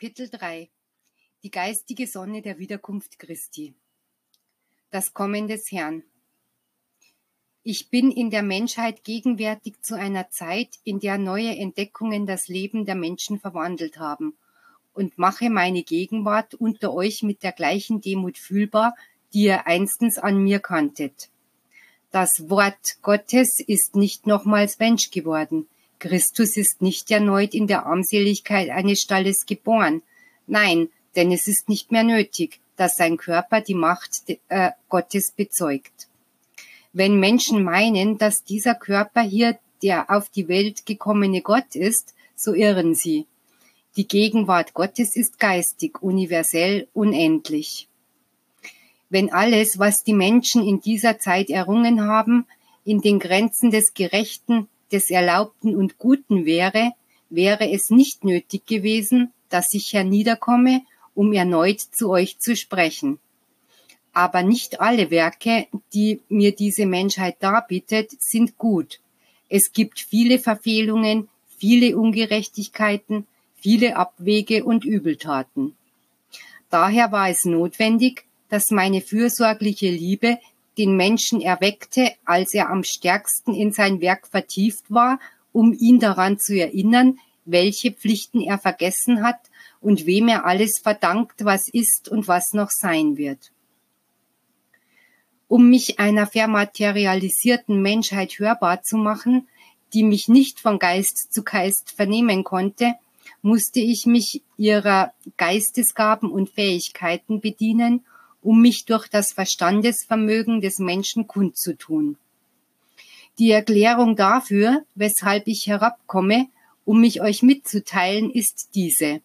Kapitel 3 Die geistige Sonne der Wiederkunft Christi. Das Kommen des Herrn. Ich bin in der Menschheit gegenwärtig zu einer Zeit, in der neue Entdeckungen das Leben der Menschen verwandelt haben und mache meine Gegenwart unter euch mit der gleichen Demut fühlbar, die ihr einstens an mir kanntet. Das Wort Gottes ist nicht nochmals Mensch geworden, Christus ist nicht erneut in der Armseligkeit eines Stalles geboren. Nein, denn es ist nicht mehr nötig, dass sein Körper die Macht äh, Gottes bezeugt. Wenn Menschen meinen, dass dieser Körper hier der auf die Welt gekommene Gott ist, so irren sie. Die Gegenwart Gottes ist geistig, universell, unendlich. Wenn alles, was die Menschen in dieser Zeit errungen haben, in den Grenzen des Gerechten, des Erlaubten und Guten wäre, wäre es nicht nötig gewesen, dass ich herniederkomme, um erneut zu euch zu sprechen. Aber nicht alle Werke, die mir diese Menschheit darbietet, sind gut. Es gibt viele Verfehlungen, viele Ungerechtigkeiten, viele Abwege und Übeltaten. Daher war es notwendig, dass meine fürsorgliche Liebe den Menschen erweckte, als er am stärksten in sein Werk vertieft war, um ihn daran zu erinnern, welche Pflichten er vergessen hat und wem er alles verdankt, was ist und was noch sein wird. Um mich einer vermaterialisierten Menschheit hörbar zu machen, die mich nicht von Geist zu Geist vernehmen konnte, musste ich mich ihrer Geistesgaben und Fähigkeiten bedienen um mich durch das Verstandesvermögen des Menschen kundzutun. Die Erklärung dafür, weshalb ich herabkomme, um mich euch mitzuteilen, ist diese.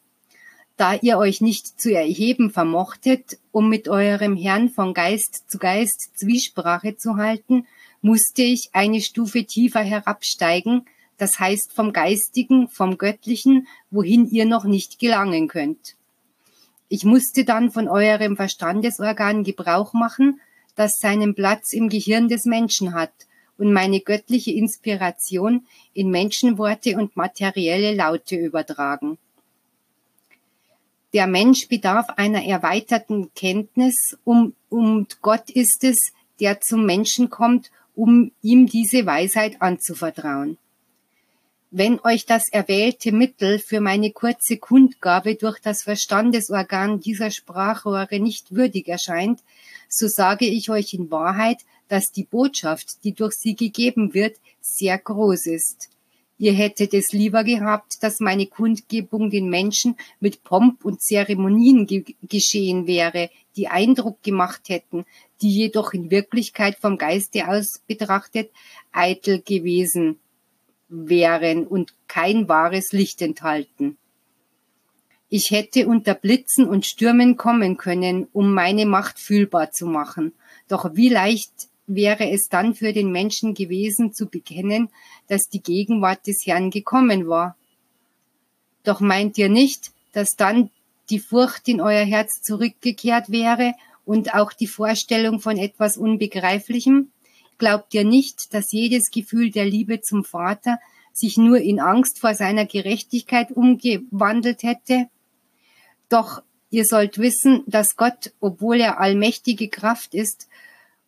Da ihr euch nicht zu erheben vermochtet, um mit eurem Herrn von Geist zu Geist Zwiesprache zu halten, musste ich eine Stufe tiefer herabsteigen, das heißt vom Geistigen, vom Göttlichen, wohin ihr noch nicht gelangen könnt. Ich musste dann von eurem Verstandesorgan Gebrauch machen, das seinen Platz im Gehirn des Menschen hat und meine göttliche Inspiration in Menschenworte und materielle Laute übertragen. Der Mensch bedarf einer erweiterten Kenntnis, um, und Gott ist es, der zum Menschen kommt, um ihm diese Weisheit anzuvertrauen. Wenn euch das erwählte Mittel für meine kurze Kundgabe durch das Verstandesorgan dieser Sprachrohre nicht würdig erscheint, so sage ich euch in Wahrheit, dass die Botschaft, die durch sie gegeben wird, sehr groß ist. Ihr hättet es lieber gehabt, dass meine Kundgebung den Menschen mit Pomp und Zeremonien ge geschehen wäre, die Eindruck gemacht hätten, die jedoch in Wirklichkeit vom Geiste aus betrachtet eitel gewesen wären und kein wahres Licht enthalten. Ich hätte unter Blitzen und Stürmen kommen können, um meine Macht fühlbar zu machen. Doch wie leicht wäre es dann für den Menschen gewesen zu bekennen, dass die Gegenwart des Herrn gekommen war. Doch meint ihr nicht, dass dann die Furcht in euer Herz zurückgekehrt wäre und auch die Vorstellung von etwas Unbegreiflichem? Glaubt ihr nicht, dass jedes Gefühl der Liebe zum Vater sich nur in Angst vor seiner Gerechtigkeit umgewandelt hätte? Doch ihr sollt wissen, dass Gott, obwohl er allmächtige Kraft ist,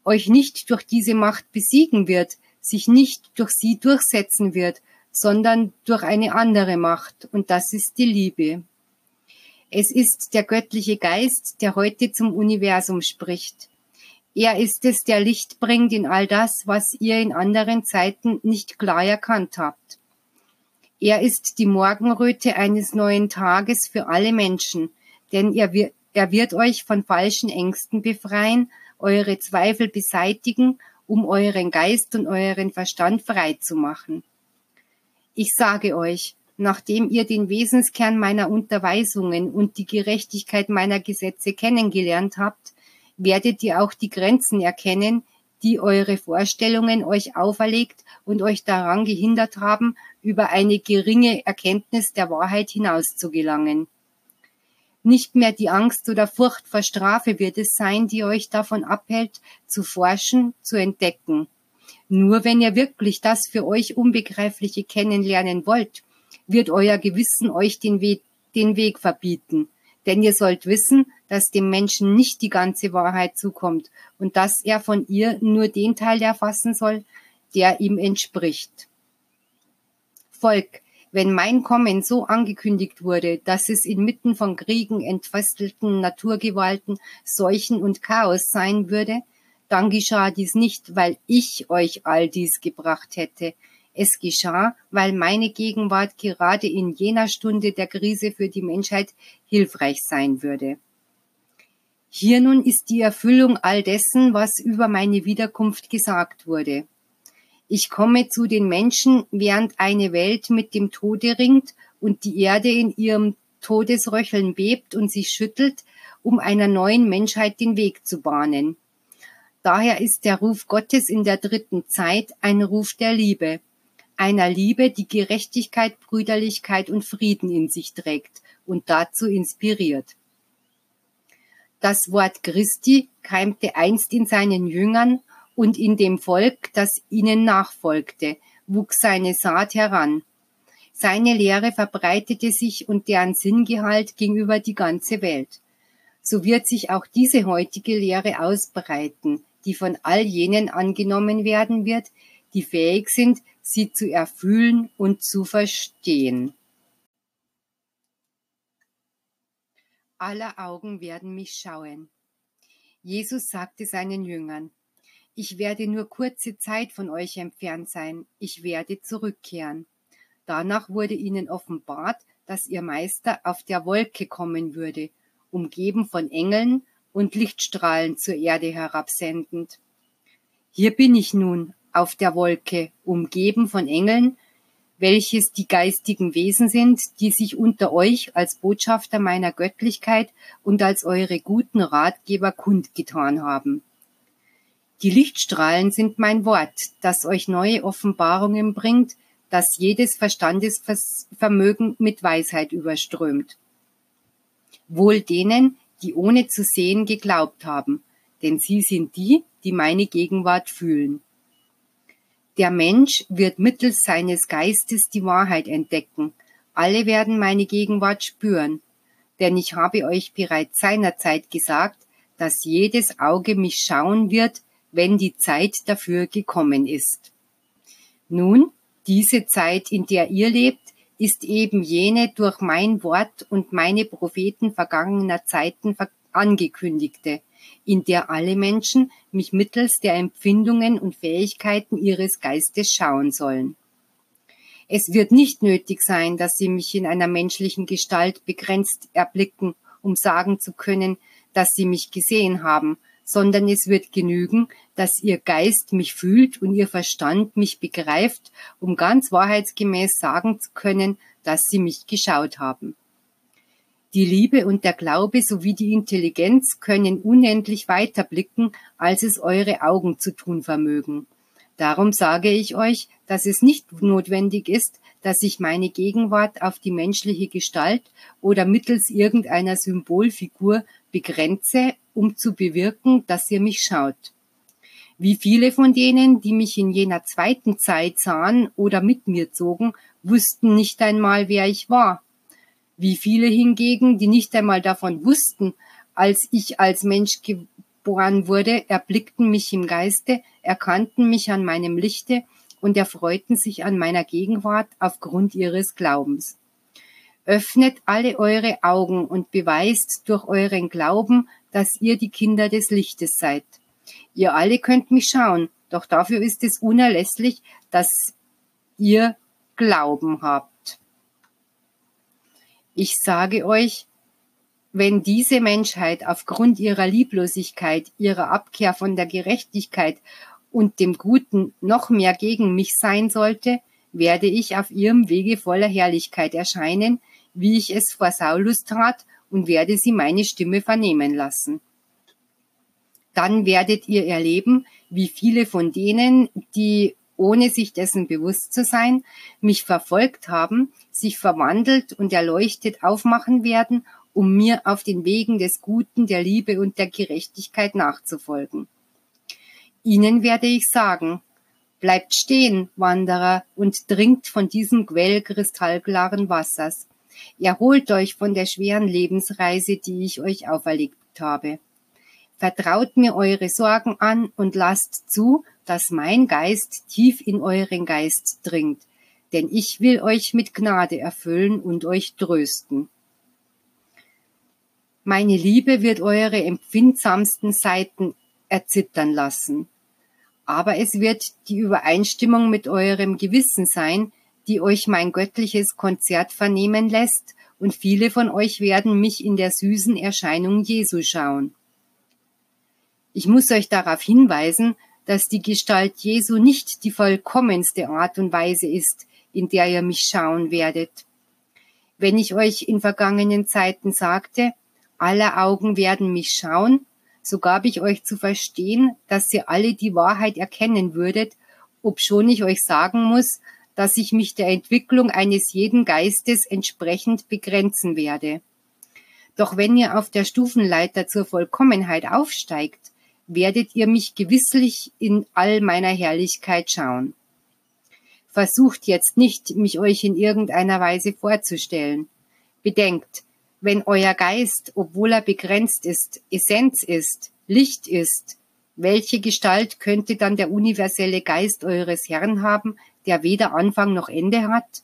euch nicht durch diese Macht besiegen wird, sich nicht durch sie durchsetzen wird, sondern durch eine andere Macht, und das ist die Liebe. Es ist der göttliche Geist, der heute zum Universum spricht. Er ist es, der Licht bringt in all das, was ihr in anderen Zeiten nicht klar erkannt habt. Er ist die Morgenröte eines neuen Tages für alle Menschen, denn er, wird, er wird euch von falschen Ängsten befreien, eure Zweifel beseitigen, um euren Geist und euren Verstand frei zu machen. Ich sage euch, nachdem ihr den Wesenskern meiner Unterweisungen und die Gerechtigkeit meiner Gesetze kennengelernt habt, werdet ihr auch die Grenzen erkennen, die eure Vorstellungen euch auferlegt und euch daran gehindert haben, über eine geringe Erkenntnis der Wahrheit hinaus zu gelangen. Nicht mehr die Angst oder Furcht vor Strafe wird es sein, die euch davon abhält, zu forschen, zu entdecken. Nur wenn ihr wirklich das für euch Unbegreifliche kennenlernen wollt, wird euer Gewissen euch den Weg den Weg verbieten. Denn ihr sollt wissen, dass dem Menschen nicht die ganze Wahrheit zukommt und dass er von ihr nur den Teil erfassen soll, der ihm entspricht. Volk, wenn mein Kommen so angekündigt wurde, dass es inmitten von Kriegen, entfesselten Naturgewalten, Seuchen und Chaos sein würde, dann geschah dies nicht, weil ich euch all dies gebracht hätte. Es geschah, weil meine Gegenwart gerade in jener Stunde der Krise für die Menschheit hilfreich sein würde. Hier nun ist die Erfüllung all dessen, was über meine Wiederkunft gesagt wurde. Ich komme zu den Menschen, während eine Welt mit dem Tode ringt und die Erde in ihrem Todesröcheln bebt und sich schüttelt, um einer neuen Menschheit den Weg zu bahnen. Daher ist der Ruf Gottes in der dritten Zeit ein Ruf der Liebe, einer Liebe, die Gerechtigkeit, Brüderlichkeit und Frieden in sich trägt und dazu inspiriert. Das Wort Christi keimte einst in seinen Jüngern und in dem Volk, das ihnen nachfolgte, wuchs seine Saat heran. Seine Lehre verbreitete sich und deren Sinngehalt ging über die ganze Welt. So wird sich auch diese heutige Lehre ausbreiten, die von all jenen angenommen werden wird, die fähig sind, sie zu erfüllen und zu verstehen. Aller Augen werden mich schauen. Jesus sagte seinen Jüngern, ich werde nur kurze Zeit von euch entfernt sein, ich werde zurückkehren. Danach wurde ihnen offenbart, dass ihr Meister auf der Wolke kommen würde, umgeben von Engeln und Lichtstrahlen zur Erde herabsendend. Hier bin ich nun auf der Wolke, umgeben von Engeln, welches die geistigen Wesen sind, die sich unter euch als Botschafter meiner Göttlichkeit und als eure guten Ratgeber kundgetan haben. Die Lichtstrahlen sind mein Wort, das euch neue Offenbarungen bringt, das jedes Verstandesvermögen mit Weisheit überströmt. Wohl denen, die ohne zu sehen geglaubt haben, denn sie sind die, die meine Gegenwart fühlen. Der Mensch wird mittels seines Geistes die Wahrheit entdecken. Alle werden meine Gegenwart spüren, denn ich habe euch bereits seinerzeit gesagt, dass jedes Auge mich schauen wird, wenn die Zeit dafür gekommen ist. Nun, diese Zeit, in der ihr lebt, ist eben jene durch mein Wort und meine Propheten vergangener Zeiten angekündigte, in der alle Menschen mich mittels der Empfindungen und Fähigkeiten ihres Geistes schauen sollen. Es wird nicht nötig sein, dass sie mich in einer menschlichen Gestalt begrenzt erblicken, um sagen zu können, dass sie mich gesehen haben, sondern es wird genügen, dass ihr Geist mich fühlt und ihr Verstand mich begreift, um ganz wahrheitsgemäß sagen zu können, dass sie mich geschaut haben. Die Liebe und der Glaube sowie die Intelligenz können unendlich weiter blicken, als es eure Augen zu tun vermögen. Darum sage ich euch, dass es nicht notwendig ist, dass ich meine Gegenwart auf die menschliche Gestalt oder mittels irgendeiner Symbolfigur begrenze um zu bewirken, dass ihr mich schaut. Wie viele von denen, die mich in jener zweiten Zeit sahen oder mit mir zogen, wussten nicht einmal, wer ich war. Wie viele hingegen, die nicht einmal davon wussten, als ich als Mensch geboren wurde, erblickten mich im Geiste, erkannten mich an meinem Lichte und erfreuten sich an meiner Gegenwart aufgrund ihres Glaubens. Öffnet alle eure Augen und beweist durch euren Glauben, dass ihr die Kinder des Lichtes seid. Ihr alle könnt mich schauen, doch dafür ist es unerlässlich, dass ihr Glauben habt. Ich sage euch, wenn diese Menschheit aufgrund ihrer Lieblosigkeit, ihrer Abkehr von der Gerechtigkeit und dem Guten noch mehr gegen mich sein sollte, werde ich auf ihrem Wege voller Herrlichkeit erscheinen, wie ich es vor Saulus tat und werde sie meine Stimme vernehmen lassen. Dann werdet ihr erleben, wie viele von denen, die ohne sich dessen bewusst zu sein, mich verfolgt haben, sich verwandelt und erleuchtet aufmachen werden, um mir auf den Wegen des Guten, der Liebe und der Gerechtigkeit nachzufolgen. Ihnen werde ich sagen, bleibt stehen, Wanderer, und trinkt von diesem Quell kristallklaren Wassers Erholt euch von der schweren Lebensreise, die ich euch auferlegt habe. Vertraut mir eure Sorgen an und lasst zu, dass mein Geist tief in euren Geist dringt, denn ich will euch mit Gnade erfüllen und euch trösten. Meine Liebe wird eure empfindsamsten Seiten erzittern lassen. Aber es wird die Übereinstimmung mit eurem Gewissen sein, die euch mein göttliches Konzert vernehmen lässt, und viele von euch werden mich in der süßen Erscheinung Jesu schauen. Ich muss euch darauf hinweisen, dass die Gestalt Jesu nicht die vollkommenste Art und Weise ist, in der ihr mich schauen werdet. Wenn ich euch in vergangenen Zeiten sagte, alle Augen werden mich schauen, so gab ich euch zu verstehen, dass ihr alle die Wahrheit erkennen würdet, obschon ich euch sagen muss, dass ich mich der Entwicklung eines jeden Geistes entsprechend begrenzen werde. Doch wenn ihr auf der Stufenleiter zur Vollkommenheit aufsteigt, werdet ihr mich gewisslich in all meiner Herrlichkeit schauen. Versucht jetzt nicht, mich euch in irgendeiner Weise vorzustellen. Bedenkt, wenn euer Geist, obwohl er begrenzt ist, Essenz ist, Licht ist, welche Gestalt könnte dann der universelle Geist eures Herrn haben, der weder Anfang noch Ende hat?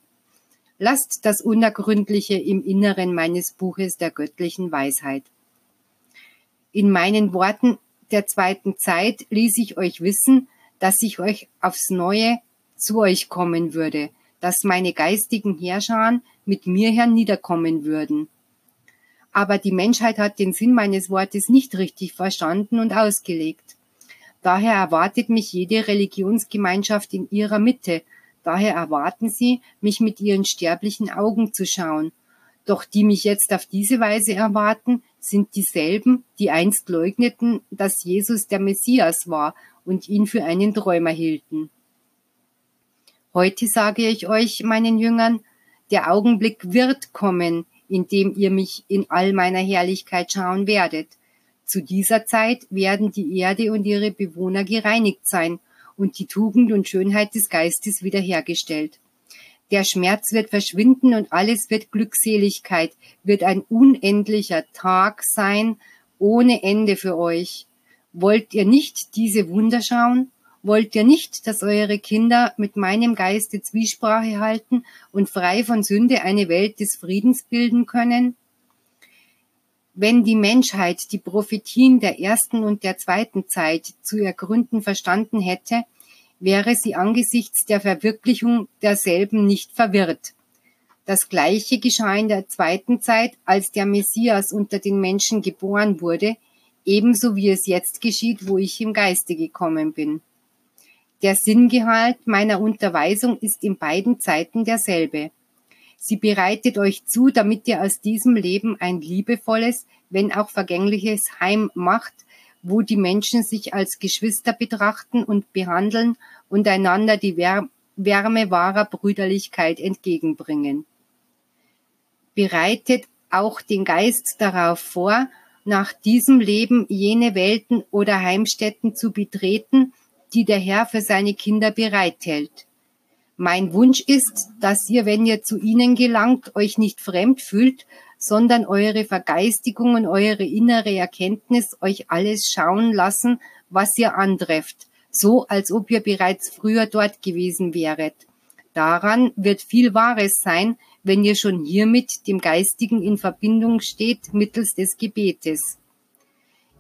Lasst das Unergründliche im Inneren meines Buches der göttlichen Weisheit. In meinen Worten der zweiten Zeit ließ ich euch wissen, dass ich euch aufs Neue zu euch kommen würde, dass meine geistigen Herrscher mit mir herniederkommen würden. Aber die Menschheit hat den Sinn meines Wortes nicht richtig verstanden und ausgelegt. Daher erwartet mich jede Religionsgemeinschaft in ihrer Mitte. Daher erwarten sie, mich mit ihren sterblichen Augen zu schauen. Doch die mich jetzt auf diese Weise erwarten, sind dieselben, die einst leugneten, dass Jesus der Messias war und ihn für einen Träumer hielten. Heute sage ich euch, meinen Jüngern, der Augenblick wird kommen, in dem ihr mich in all meiner Herrlichkeit schauen werdet. Zu dieser Zeit werden die Erde und ihre Bewohner gereinigt sein und die Tugend und Schönheit des Geistes wiederhergestellt. Der Schmerz wird verschwinden und alles wird Glückseligkeit, wird ein unendlicher Tag sein, ohne Ende für euch. Wollt ihr nicht diese Wunder schauen? Wollt ihr nicht, dass eure Kinder mit meinem Geiste Zwiesprache halten und frei von Sünde eine Welt des Friedens bilden können? Wenn die Menschheit die Prophetien der ersten und der zweiten Zeit zu ergründen verstanden hätte, wäre sie angesichts der Verwirklichung derselben nicht verwirrt. Das Gleiche geschah in der zweiten Zeit, als der Messias unter den Menschen geboren wurde, ebenso wie es jetzt geschieht, wo ich im Geiste gekommen bin. Der Sinngehalt meiner Unterweisung ist in beiden Zeiten derselbe. Sie bereitet euch zu, damit ihr aus diesem Leben ein liebevolles, wenn auch vergängliches Heim macht, wo die Menschen sich als Geschwister betrachten und behandeln und einander die Wärme wahrer Brüderlichkeit entgegenbringen. Bereitet auch den Geist darauf vor, nach diesem Leben jene Welten oder Heimstätten zu betreten, die der Herr für seine Kinder bereithält. Mein Wunsch ist, dass ihr, wenn ihr zu ihnen gelangt, euch nicht fremd fühlt, sondern eure Vergeistigung und eure innere Erkenntnis euch alles schauen lassen, was ihr antrefft, so als ob ihr bereits früher dort gewesen wäret. Daran wird viel Wahres sein, wenn ihr schon hiermit dem Geistigen in Verbindung steht mittels des Gebetes.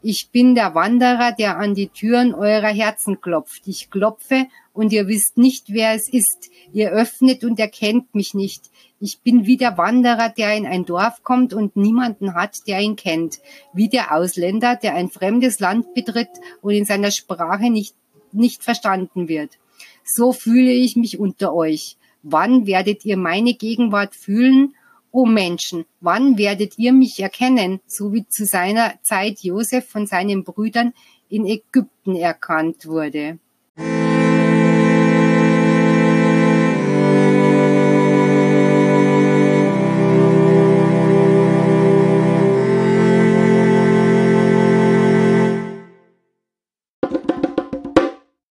Ich bin der Wanderer, der an die Türen eurer Herzen klopft. Ich klopfe und ihr wisst nicht, wer es ist. Ihr öffnet und erkennt mich nicht. Ich bin wie der Wanderer, der in ein Dorf kommt und niemanden hat, der ihn kennt. Wie der Ausländer, der ein fremdes Land betritt und in seiner Sprache nicht, nicht verstanden wird. So fühle ich mich unter euch. Wann werdet ihr meine Gegenwart fühlen? O Menschen, wann werdet ihr mich erkennen, so wie zu seiner Zeit Josef von seinen Brüdern in Ägypten erkannt wurde?